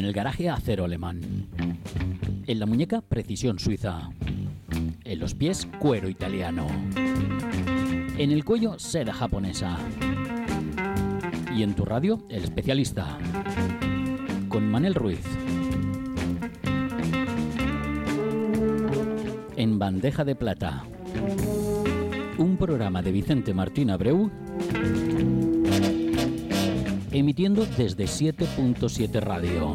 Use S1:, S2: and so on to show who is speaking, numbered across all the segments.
S1: En el garaje acero alemán. En la muñeca precisión suiza. En los pies cuero italiano. En el cuello seda japonesa. Y en tu radio el especialista. Con Manel Ruiz. En bandeja de plata. Un programa de Vicente Martín Abreu emitiendo desde 7.7 Radio.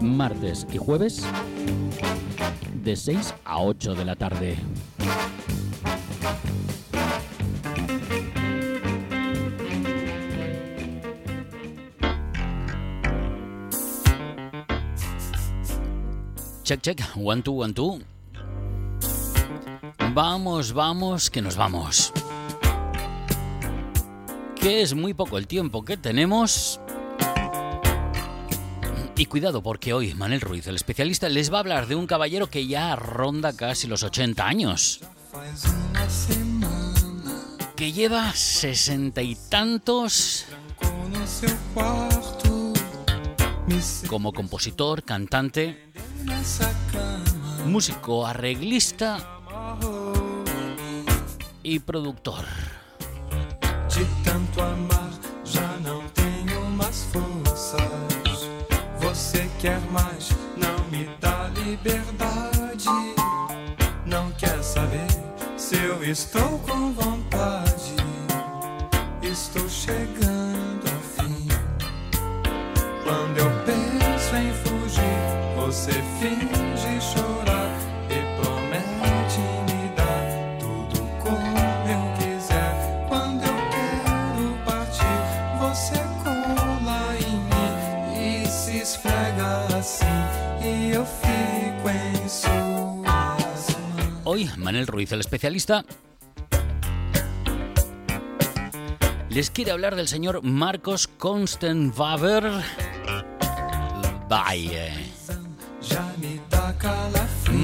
S1: Martes y jueves de 6 a 8 de la tarde. Check, check, one, two, one, two. Vamos, vamos, que nos vamos que es muy poco el tiempo que tenemos. Y cuidado porque hoy Manel Ruiz, el especialista, les va a hablar de un caballero que ya ronda casi los 80 años. Que lleva sesenta y tantos como compositor, cantante, músico, arreglista y productor.
S2: Quando eu penso em fugir, você finge
S1: Manel Ruiz, el especialista, les quiere hablar del señor Marcos Konstenwaber Valle.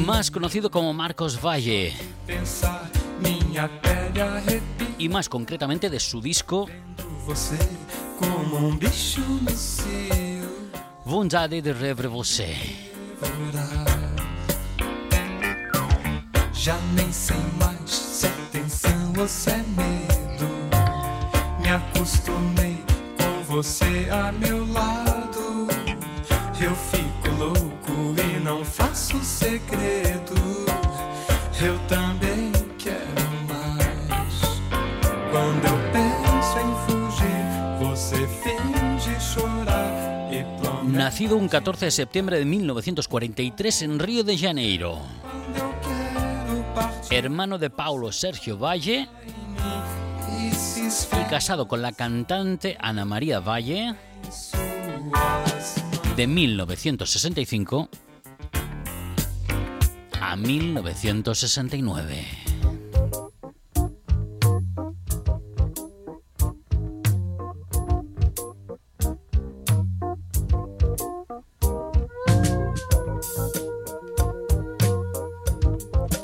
S1: Más conocido como Marcos Valle. Y más concretamente de su disco Vontade de Rever Você.
S2: Já nem sei mais se é tensão ou se é medo. Me acostumei com você a meu lado. Eu fico louco e não faço segredo. Eu também quero mais. Quando eu penso em fugir, você finge chorar.
S1: Nacido un 14 de septiembre de 1943 en Río de Janeiro. Hermano de Paulo Sergio Valle y casado con la cantante Ana María Valle de 1965 a 1969.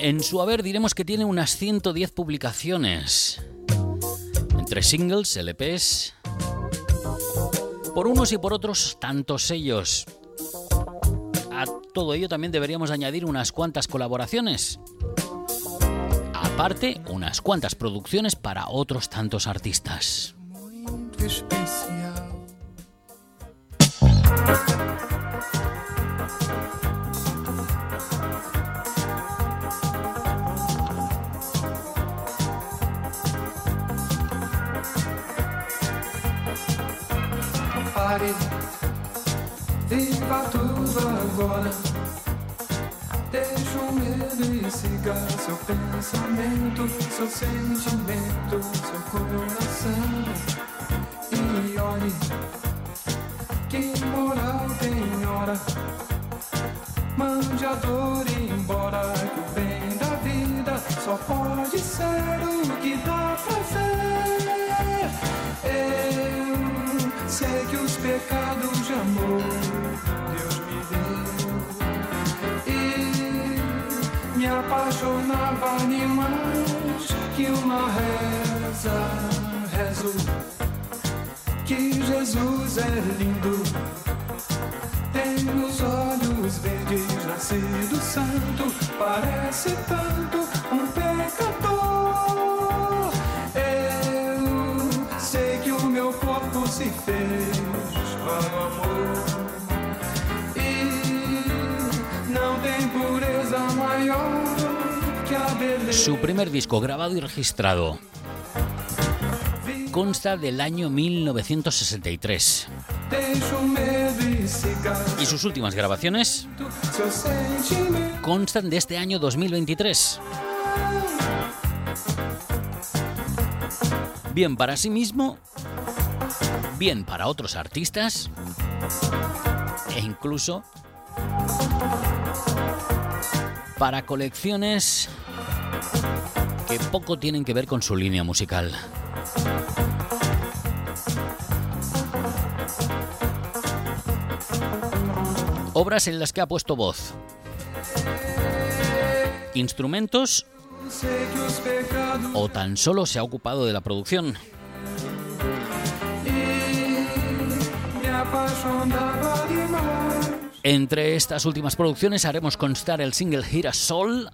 S1: En su haber diremos que tiene unas 110 publicaciones, entre singles, LPs, por unos y por otros tantos sellos. A todo ello también deberíamos añadir unas cuantas colaboraciones. Aparte, unas cuantas producciones para otros tantos artistas.
S2: pare, pensamento, seu sentimento, seu coração. E olhe que moral tem hora. Mande a dor embora, que o bem da vida só pode ser o que dá prazer. Eu sei que os pecados de amor me apaixonava demais que uma reza rezo que Jesus é lindo. Tem os olhos verdes, nascido santo, parece tanto um pecador. Eu sei que o meu corpo se fez
S1: Su primer disco grabado y registrado consta del año 1963
S2: Deixa o medo e cigarro.
S1: y sus últimas grabaciones constan de este año 2023. Bien para sí mismo, bien para otros artistas e incluso para colecciones poco tienen que ver con su línea musical. Obras en las que ha puesto voz, instrumentos o tan solo se ha ocupado de la producción. Entre estas últimas producciones haremos constar el single Girasol,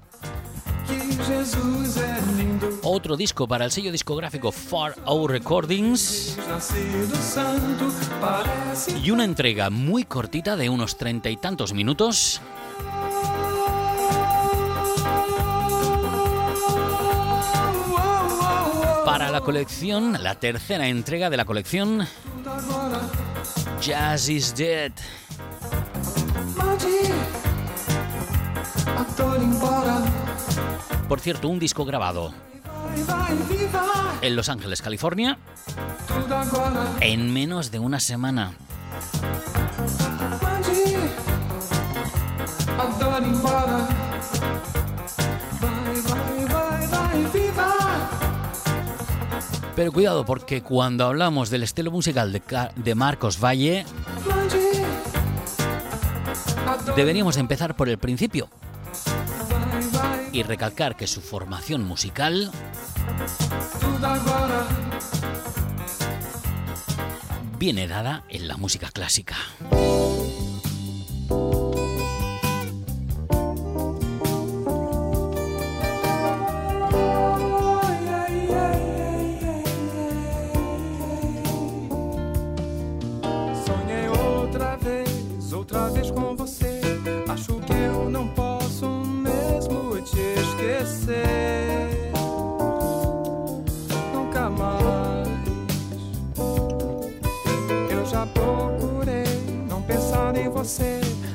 S1: otro disco para el sello discográfico Far Out Recordings y una entrega muy cortita de unos treinta y tantos minutos para la colección, la tercera entrega de la colección Jazz is Dead. Por cierto, un disco grabado. En Los Ángeles, California, en menos de una semana. Pero cuidado, porque cuando hablamos del estilo musical de, Marcos Valle, deberíamos de empezar por el principio y recalcar que su formación musical. Viene dada en la música clásica.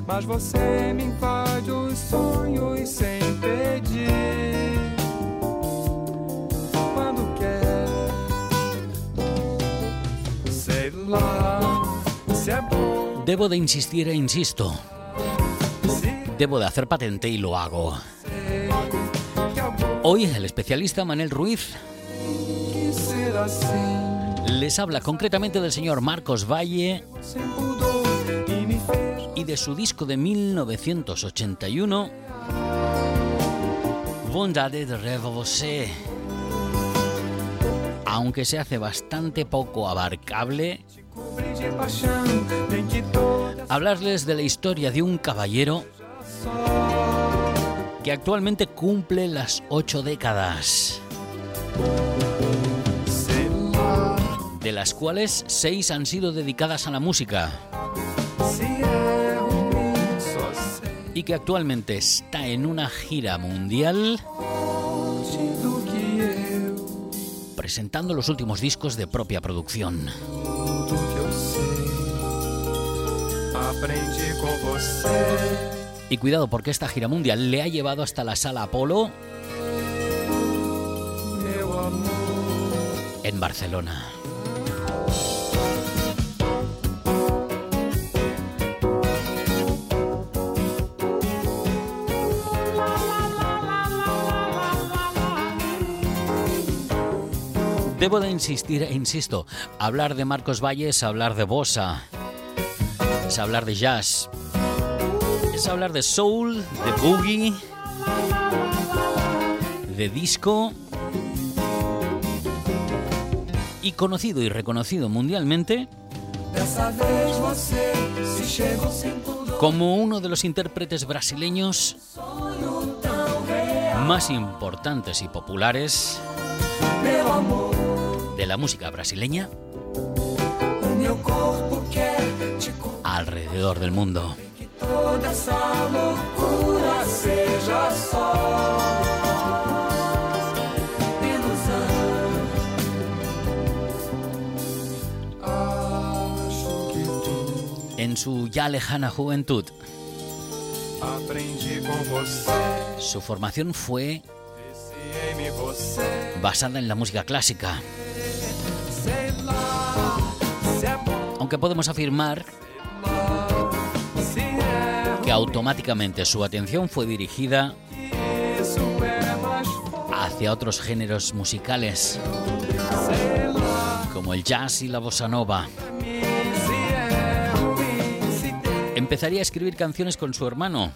S2: Mas você me invade os sonhos sem pedir. Quando quer. Sei lá se é bom,
S1: Debo de insistir e insisto. Debo de hacer patente y lo hago. Hoy el especialista Manel Ruiz les habla concretamente del señor Marcos Valle de su disco de 1981, Bondade de Rêve Você. Aunque se hace bastante poco abarcable, hablarles de la historia de un caballero que actualmente cumple las ocho décadas, de las cuales seis han sido dedicadas a la música y que actualmente está en una gira mundial presentando los últimos discos de propia producción. Y cuidado porque esta gira mundial le ha llevado hasta la sala Apolo en Barcelona. Debo de insistir e insisto, hablar de Marcos Valle es hablar de bossa, es hablar de jazz, es hablar de soul, de boogie, de disco.
S2: Y conocido y reconocido mundialmente como uno de los intérpretes brasileños más importantes y populares de la música brasileña alrededor del mundo. En su ya lejana juventud, su formación fue basada en la música clásica. Aunque podemos afirmar que automáticamente su atención fue dirigida hacia otros géneros musicales, como el jazz y la bossa nova. Empezaría a escribir canciones con su hermano,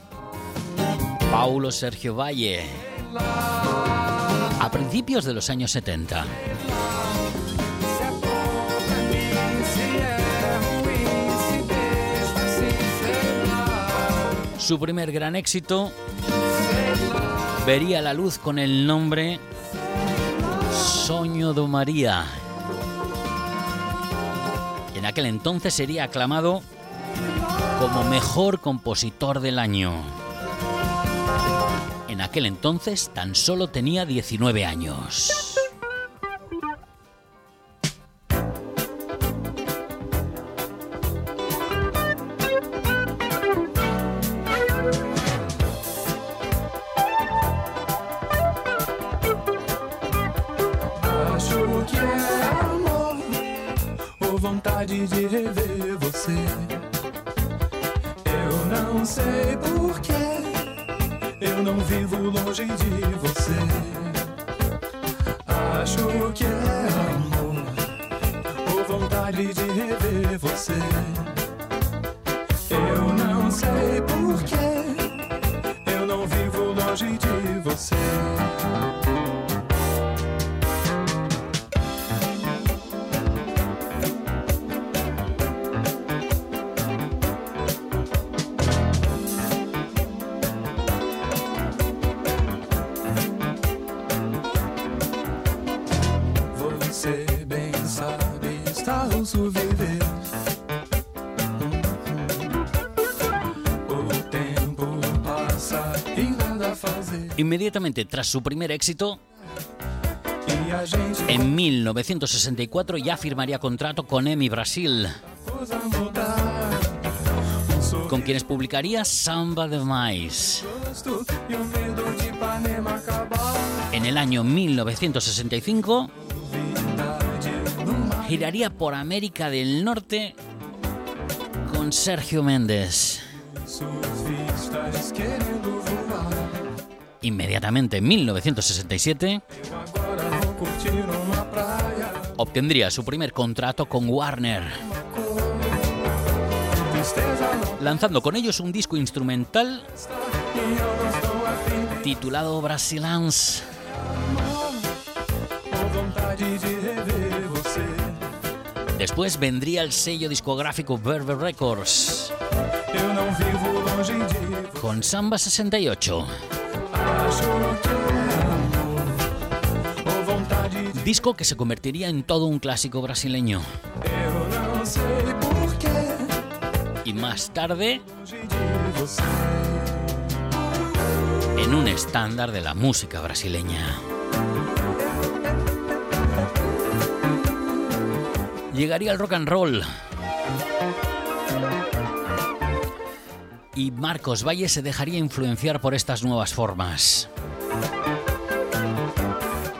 S2: Paulo Sergio Valle, a principios de los años 70. Su primer gran éxito vería la luz con el nombre Soño de María. En aquel entonces sería aclamado como mejor compositor del año. En aquel entonces tan solo tenía 19 años. longe de você. Inmediatamente tras su primer éxito, en 1964 ya firmaría contrato con EMI Brasil, con quienes publicaría Samba de Mais. En el año 1965 giraría por América del Norte con Sergio Méndez. Inmediatamente en 1967 obtendría su primer contrato con Warner, lanzando con ellos un disco instrumental titulado Brasilans. Después vendría el sello discográfico Verve Records con Samba 68. Disco que se convertiría en todo un clásico brasileño. Y más tarde en un estándar de la música brasileña. Llegaría el rock and roll. Y Marcos Valle se dejaría influenciar por estas nuevas formas.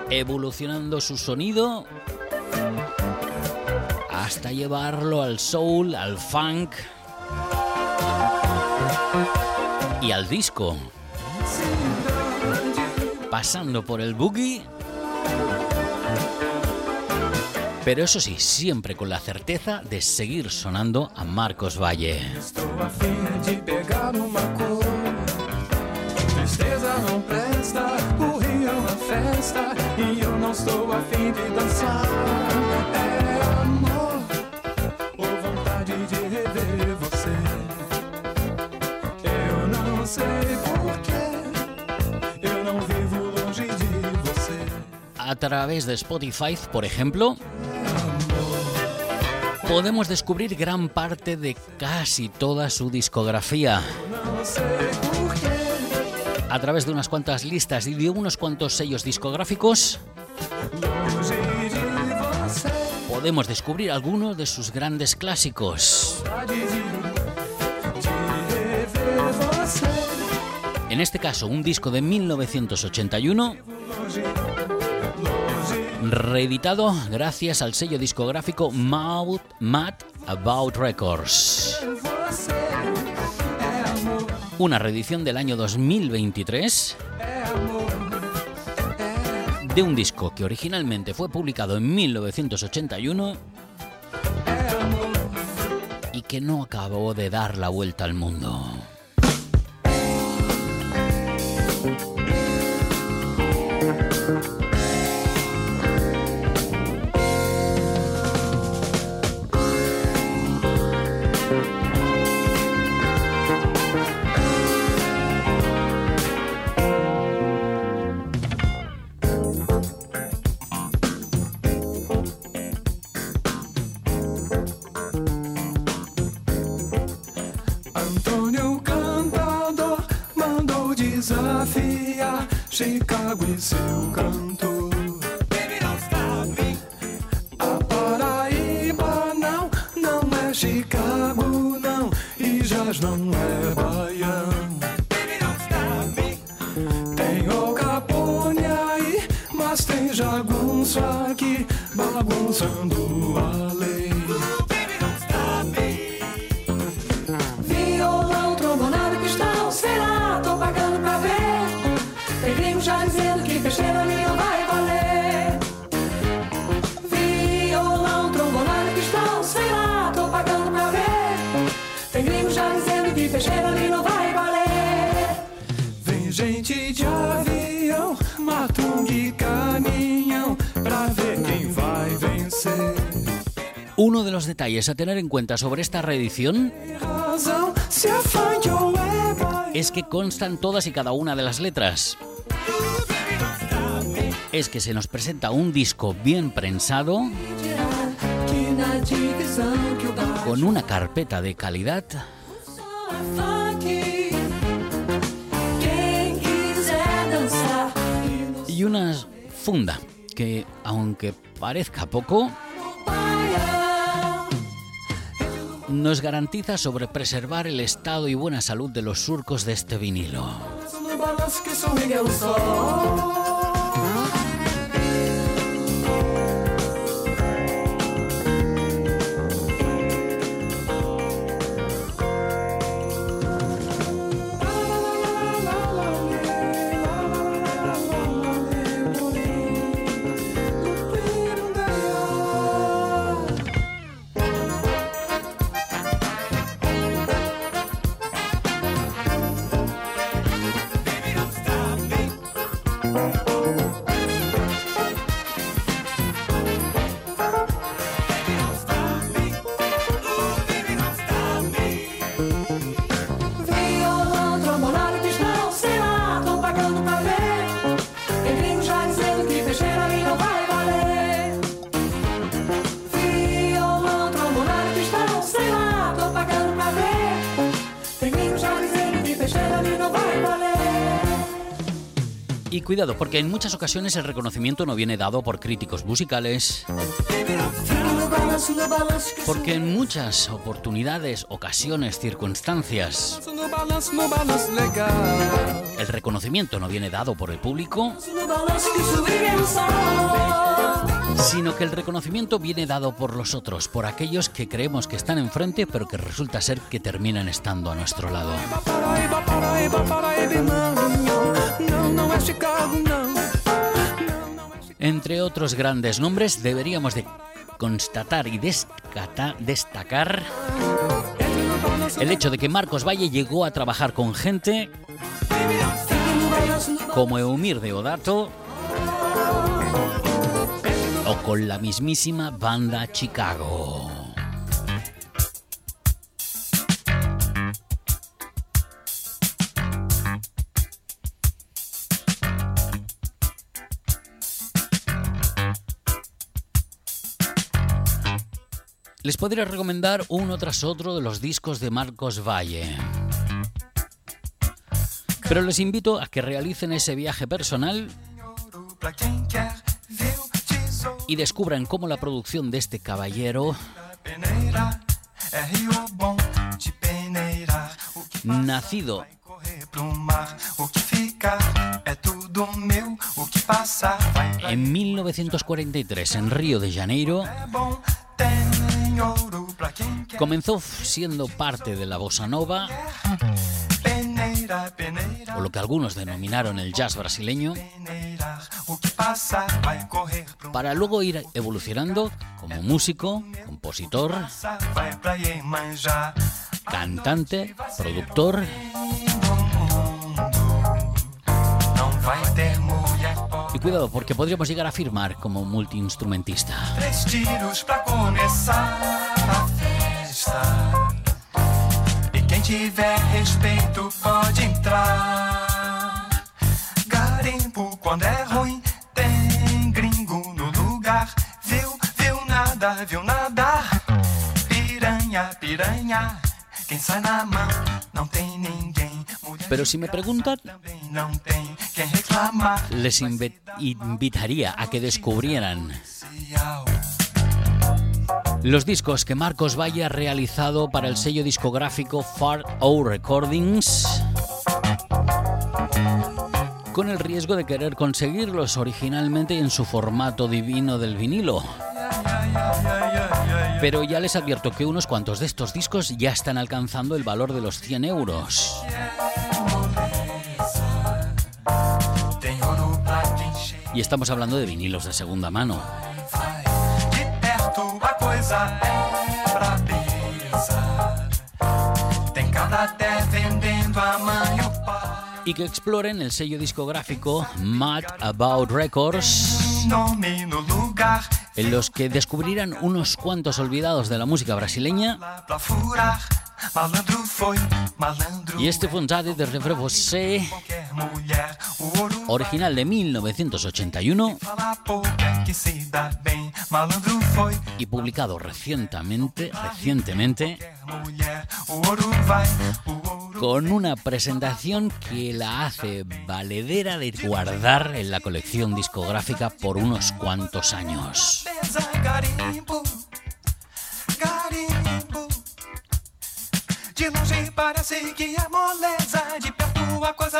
S2: Evolucionando su sonido hasta llevarlo al soul, al funk y al disco. Pasando por el boogie pero eso sí, siempre con la certeza de seguir sonando a Marcos Valle. Tristeza não presta, o rio festa e eu não estou afim de dançar. É amor ou vontade de rever você. Eu não sei porquê, eu não vivo longe de você.
S1: A través de Spotify, por ejemplo, podemos descubrir gran parte de casi toda su discografía. A través de unas cuantas listas y de unos cuantos sellos discográficos, podemos descubrir algunos de sus grandes clásicos. En este caso, un disco de 1981,
S2: Longe, longe.
S1: Reeditado gracias al sello discográfico Mouth Mad About Records. Una reedición del año 2023
S2: é amor,
S1: de un disco que originalmente fue publicado en 1981
S2: é amor.
S1: y que no acabó de dar la vuelta al mundo.
S2: Jazz não é baiano. Tem o Capone aí, mas tem jagunço aqui bagunçando a
S3: dizendo que festeira ali não vai valer.
S2: Vem gente de avião, matungue e caminhão pra ver quem vai vencer.
S1: Uno de los detalles a tener en cuenta sobre esta reedición es que constan todas y cada una de las letras. Es que se nos presenta un disco bien prensado, con una carpeta de calidad y una funda que, aunque parezca poco, nos garantiza sobre preservar el estado y buena salud de los surcos de este vinilo. Cuidado, porque en muchas ocasiones el reconocimiento no viene dado por críticos musicales, porque en muchas oportunidades, ocasiones, circunstancias, el reconocimiento no viene dado por el público, sino que el reconocimiento viene dado por los otros, por aquellos que creemos que están enfrente, pero que resulta ser que terminan estando a nuestro lado. Entre otros grandes nombres, deberíamos de constatar y destacar el hecho de que Marcos Valle llegó a trabajar con gente como Eumir Deodato, con la mismísima banda Chicago. Les podría recomendar uno tras otro de los discos de Marcos Valle. Pero les invito a que realicen ese viaje personal y descubran cómo la producción de este caballero nacido en 1943 en Río de Janeiro comenzó siendo parte de la bossa nova o lo que algunos denominaron el jazz brasileño, para luego ir evolucionando como músico, compositor, cantante, productor. Y cuidado, porque podríamos llegar a firmar como multiinstrumentista.
S2: Tiver respeito pode entrar. Garimpo quando é ruim, tem gringo no lugar. Viu, viu nada, viu nada. Piranha, piranha. Quem sai na mão não tem ninguém.
S1: Pero si me preguntan, les invitaría a que descubrieran los discos que Marcos Valle ha realizado para el sello discográfico Far Out Recordings con el riesgo de querer conseguirlos originalmente en su formato divino del vinilo. Pero ya les advierto que unos cuantos de estos discos ya están alcanzando el valor de los 100 euros. Y estamos hablando de vinilos de segunda mano. Y que exploren el sello discográfico Mad About Records, en los que descubrirán unos cuantos olvidados de la música brasileña. Y este Vontade de Revre Você, original de 1981 y publicado recientemente, recientemente con una presentación que la hace valedera de guardar en la colección discográfica por unos cuantos años. De longe moleza, de perto a.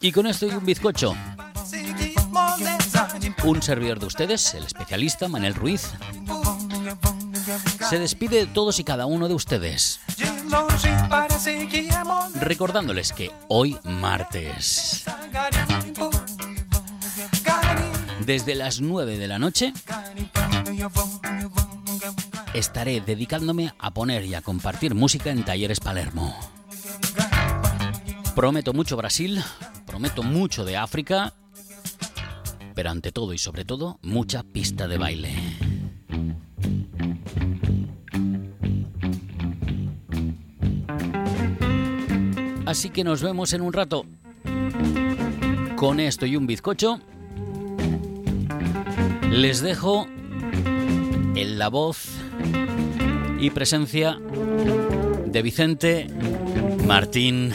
S1: Y con esto y un bizcocho. Un servidor de ustedes, el especialista Manel Ruiz, se despide de todos y cada uno de ustedes. Recordándoles que hoy martes, desde las 9 de la noche, estaré dedicándome a poner y a compartir música en Talleres Palermo. Prometo mucho Brasil, prometo mucho de África, pero ante todo y sobre todo, mucha pista de baile. Así que nos vemos en un rato. Con esto y un bizcocho, les dejo en la voz y presencia de Vicente Martín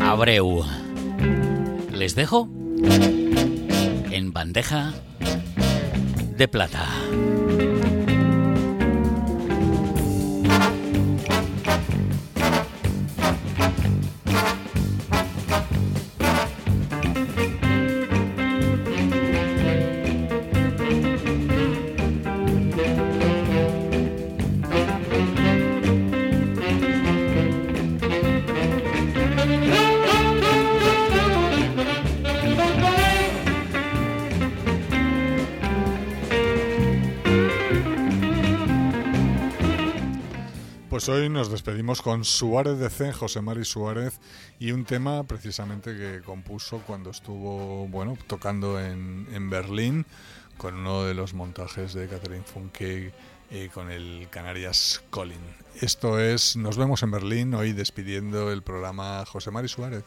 S1: Abreu. Les dejo en bandeja de plata.
S4: Pues hoy nos despedimos con Suárez de C, José Mari Suárez, y un tema precisamente que compuso cuando estuvo bueno tocando en, en Berlín con uno de los montajes de Catherine Funke con el Canarias Colin. Esto es Nos vemos en Berlín, hoy despidiendo el programa José Mari Suárez.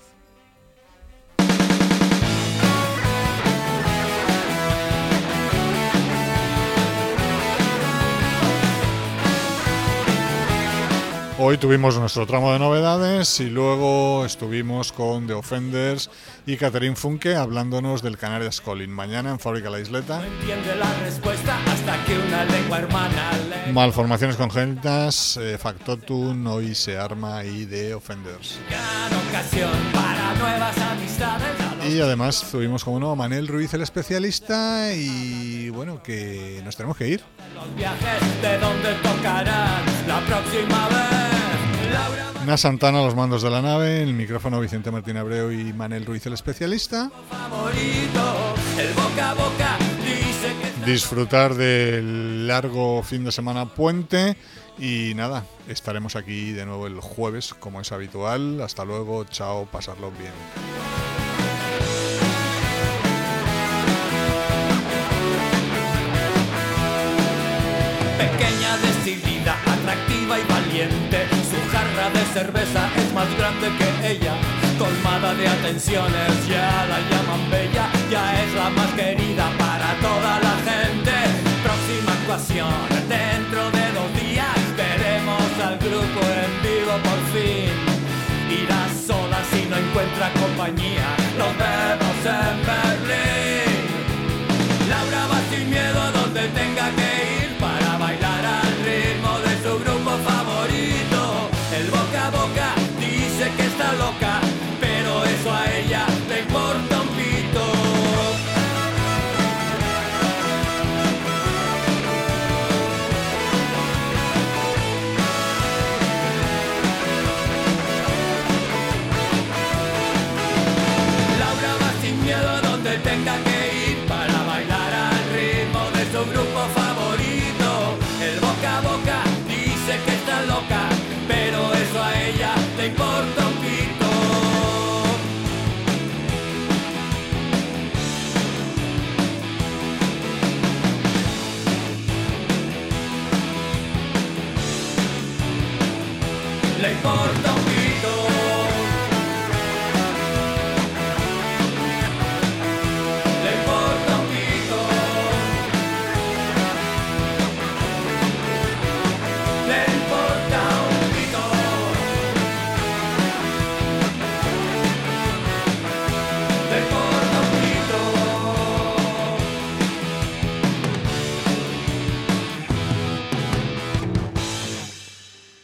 S4: Hoy tuvimos nuestro tramo de novedades y luego estuvimos con The Offenders y Catherine Funke hablándonos del Canarias Calling. Mañana en Fábrica La Isleta.
S5: No
S4: Malformaciones congénitas, eh, Factotum, Hoy se arma y The Offenders.
S5: dan ocasión para nuevas amistades.
S4: Y además tuvimos como no a Manel Ruiz el especialista y bueno que nos tenemos que ir.
S5: los viajes de donde tocarán la próxima vez. Laura
S4: Na Santana a los mandos de la nave, el micrófono Vicente Martín Abreu y Manel Ruiz el especialista. disfrutar del largo fin de semana puente y nada, estaremos aquí de nuevo el jueves como es habitual. Hasta luego, chao, pasarlo bien.
S5: Su jarra de cerveza es más grande que ella, colmada de atenciones, ya la llaman bella, ya es la más querida para toda la gente. Próxima actuación, dentro de dos días veremos al grupo en vivo por fin. Irá sola si no encuentra compañía, nos vemos en Berlín. Laura va sin miedo a donde tenga que ir loca,